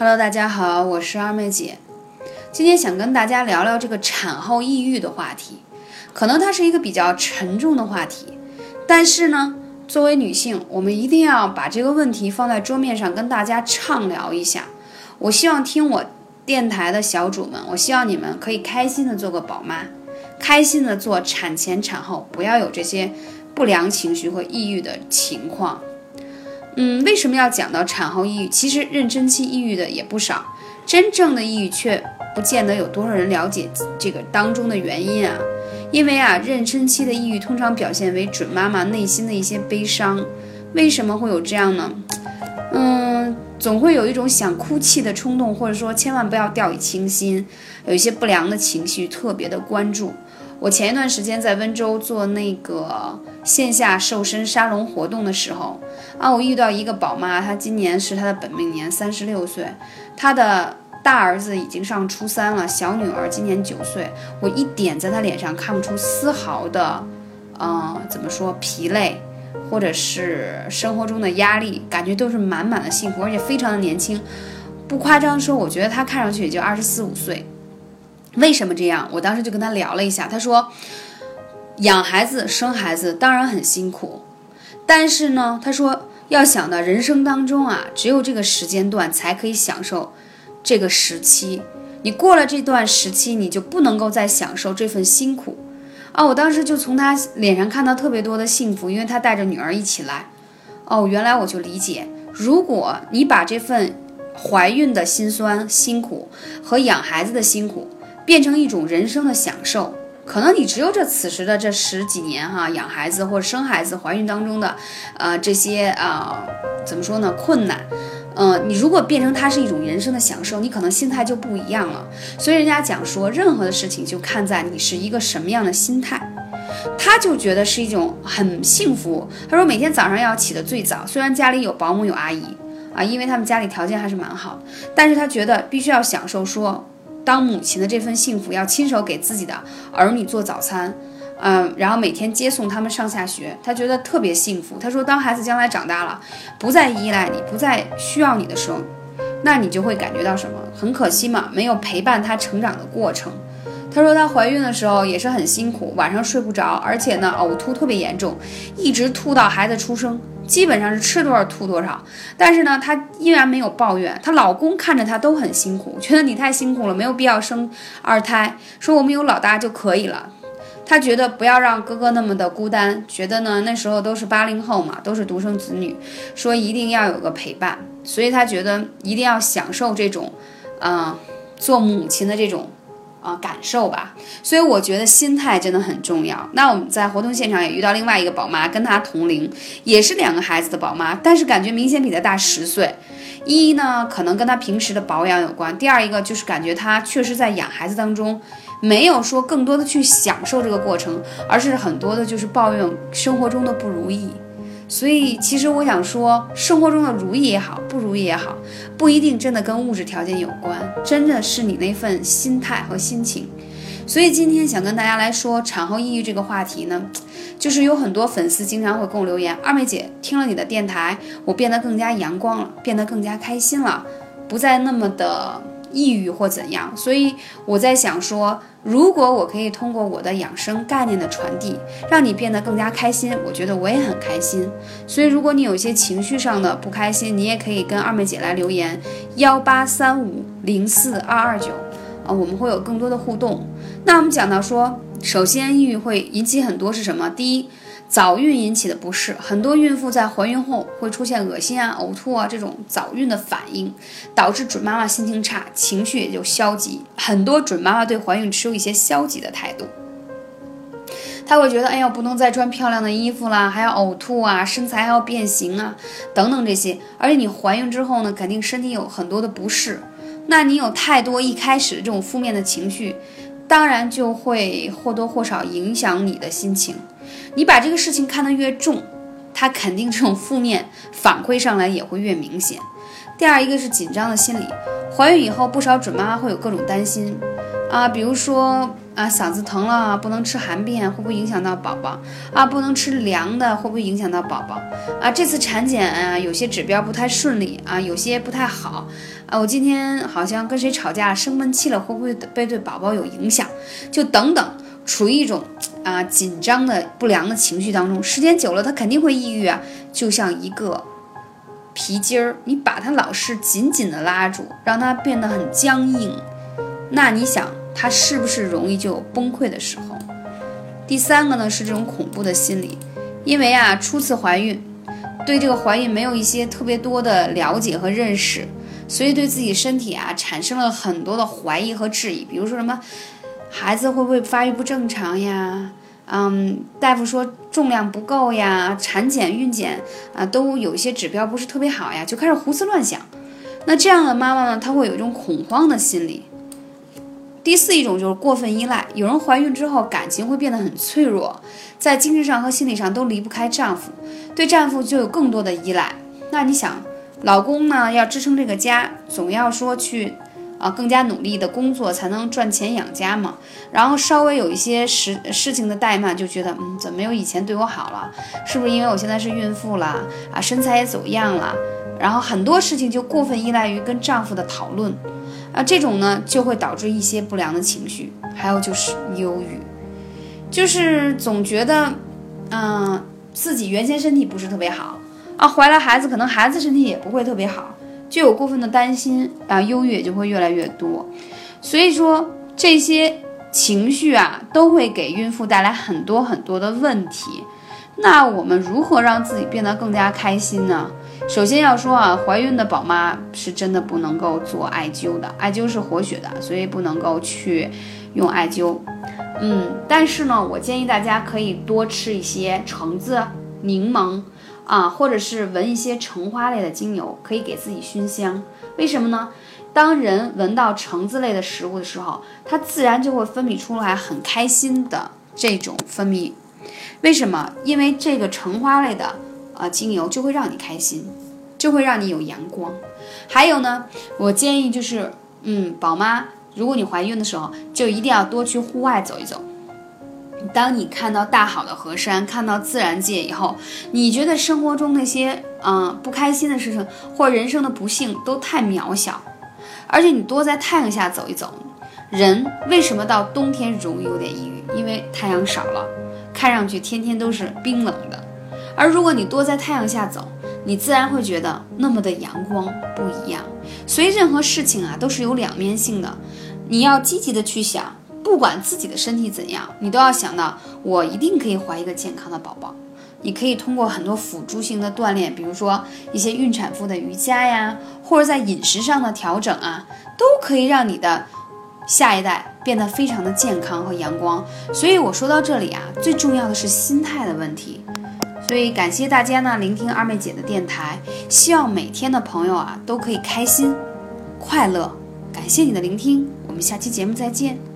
Hello，大家好，我是二妹姐。今天想跟大家聊聊这个产后抑郁的话题。可能它是一个比较沉重的话题，但是呢，作为女性，我们一定要把这个问题放在桌面上跟大家畅聊一下。我希望听我电台的小主们，我希望你们可以开心的做个宝妈，开心的做产前产后，不要有这些不良情绪和抑郁的情况。嗯，为什么要讲到产后抑郁？其实妊娠期抑郁的也不少，真正的抑郁却不见得有多少人了解这个当中的原因啊。因为啊，妊娠期的抑郁通常表现为准妈妈内心的一些悲伤。为什么会有这样呢？嗯，总会有一种想哭泣的冲动，或者说千万不要掉以轻心，有一些不良的情绪特别的关注。我前一段时间在温州做那个线下瘦身沙龙活动的时候啊，我遇到一个宝妈，她今年是她的本命年，三十六岁，她的。大儿子已经上初三了，小女儿今年九岁。我一点在她脸上看不出丝毫的，嗯，怎么说疲累，或者是生活中的压力，感觉都是满满的幸福，而且非常的年轻。不夸张说，我觉得她看上去也就二十四五岁。为什么这样？我当时就跟她聊了一下，她说，养孩子、生孩子当然很辛苦，但是呢，她说要想到人生当中啊，只有这个时间段才可以享受。这个时期，你过了这段时期，你就不能够再享受这份辛苦啊！我当时就从他脸上看到特别多的幸福，因为他带着女儿一起来。哦，原来我就理解，如果你把这份怀孕的辛酸辛苦和养孩子的辛苦变成一种人生的享受，可能你只有这此时的这十几年哈，养孩子或者生孩子、怀孕当中的，呃，这些啊，怎么说呢，困难。嗯，你如果变成它是一种人生的享受，你可能心态就不一样了。所以人家讲说，任何的事情就看在你是一个什么样的心态。他就觉得是一种很幸福。他说每天早上要起得最早，虽然家里有保姆有阿姨啊，因为他们家里条件还是蛮好，但是他觉得必须要享受说当母亲的这份幸福，要亲手给自己的儿女做早餐。嗯，然后每天接送他们上下学，她觉得特别幸福。她说，当孩子将来长大了，不再依赖你，不再需要你的时候，那你就会感觉到什么？很可惜嘛，没有陪伴他成长的过程。她说，她怀孕的时候也是很辛苦，晚上睡不着，而且呢，呕吐特别严重，一直吐到孩子出生，基本上是吃多少吐多少。但是呢，她依然没有抱怨。她老公看着她都很辛苦，觉得你太辛苦了，没有必要生二胎，说我们有老大就可以了。她觉得不要让哥哥那么的孤单，觉得呢那时候都是八零后嘛，都是独生子女，说一定要有个陪伴，所以她觉得一定要享受这种，嗯，做母亲的这种，啊感受吧。所以我觉得心态真的很重要。那我们在活动现场也遇到另外一个宝妈，跟她同龄，也是两个孩子的宝妈，但是感觉明显比她大十岁。一呢，可能跟她平时的保养有关；第二一个就是感觉她确实在养孩子当中。没有说更多的去享受这个过程，而是很多的就是抱怨生活中的不如意。所以其实我想说，生活中的如意也好，不如意也好，不一定真的跟物质条件有关，真的是你那份心态和心情。所以今天想跟大家来说产后抑郁这个话题呢，就是有很多粉丝经常会跟我留言：二妹姐听了你的电台，我变得更加阳光了，变得更加开心了，不再那么的。抑郁或怎样，所以我在想说，如果我可以通过我的养生概念的传递，让你变得更加开心，我觉得我也很开心。所以，如果你有一些情绪上的不开心，你也可以跟二妹姐来留言，幺八三五零四二二九，啊，我们会有更多的互动。那我们讲到说，首先抑郁会引起很多是什么？第一。早孕引起的不适，很多孕妇在怀孕后会出现恶心啊、呕吐啊这种早孕的反应，导致准妈妈心情差，情绪也就消极。很多准妈妈对怀孕持有一些消极的态度，她会觉得，哎呀，不能再穿漂亮的衣服啦，还要呕吐啊，身材还要变形啊，等等这些。而且你怀孕之后呢，肯定身体有很多的不适，那你有太多一开始的这种负面的情绪，当然就会或多或少影响你的心情。你把这个事情看得越重，它肯定这种负面反馈上来也会越明显。第二一个是紧张的心理，怀孕以后不少准妈妈会有各种担心，啊，比如说啊，嗓子疼了不能吃含片，会不会影响到宝宝？啊，不能吃凉的，会不会影响到宝宝？啊，这次产检啊，有些指标不太顺利啊，有些不太好啊。我今天好像跟谁吵架，生闷气了，会不会被对宝宝有影响？就等等，处于一种啊紧张的不良的情绪当中，时间久了，他肯定会抑郁啊。就像一个皮筋儿，你把它老是紧紧的拉住，让它变得很僵硬，那你想？他是不是容易就有崩溃的时候？第三个呢是这种恐怖的心理，因为啊初次怀孕，对这个怀孕没有一些特别多的了解和认识，所以对自己身体啊产生了很多的怀疑和质疑。比如说什么孩子会不会发育不正常呀？嗯，大夫说重量不够呀，产检孕检啊都有一些指标不是特别好呀，就开始胡思乱想。那这样的妈妈呢，她会有一种恐慌的心理。第四一种就是过分依赖，有人怀孕之后感情会变得很脆弱，在精神上和心理上都离不开丈夫，对丈夫就有更多的依赖。那你想，老公呢要支撑这个家，总要说去啊更加努力的工作才能赚钱养家嘛。然后稍微有一些事事情的怠慢，就觉得嗯怎么没有以前对我好了？是不是因为我现在是孕妇了啊？身材也走样了？然后很多事情就过分依赖于跟丈夫的讨论。啊，这种呢就会导致一些不良的情绪，还有就是忧郁，就是总觉得，嗯，自己原先身体不是特别好啊，怀了孩子可能孩子身体也不会特别好，就有过分的担心啊，忧郁也就会越来越多。所以说这些情绪啊，都会给孕妇带来很多很多的问题。那我们如何让自己变得更加开心呢？首先要说啊，怀孕的宝妈是真的不能够做艾灸的，艾灸是活血的，所以不能够去用艾灸。嗯，但是呢，我建议大家可以多吃一些橙子、柠檬啊，或者是闻一些橙花类的精油，可以给自己熏香。为什么呢？当人闻到橙子类的食物的时候，它自然就会分泌出来很开心的这种分泌。为什么？因为这个橙花类的。啊，精油就会让你开心，就会让你有阳光。还有呢，我建议就是，嗯，宝妈，如果你怀孕的时候，就一定要多去户外走一走。当你看到大好的河山，看到自然界以后，你觉得生活中那些嗯不开心的事情或人生的不幸都太渺小。而且你多在太阳下走一走，人为什么到冬天容易有点抑郁？因为太阳少了，看上去天天都是冰冷的。而如果你多在太阳下走，你自然会觉得那么的阳光不一样。所以任何事情啊都是有两面性的，你要积极的去想，不管自己的身体怎样，你都要想到我一定可以怀一个健康的宝宝。你可以通过很多辅助性的锻炼，比如说一些孕产妇的瑜伽呀，或者在饮食上的调整啊，都可以让你的下一代变得非常的健康和阳光。所以我说到这里啊，最重要的是心态的问题。所以感谢大家呢，聆听二妹姐的电台。希望每天的朋友啊都可以开心、快乐。感谢你的聆听，我们下期节目再见。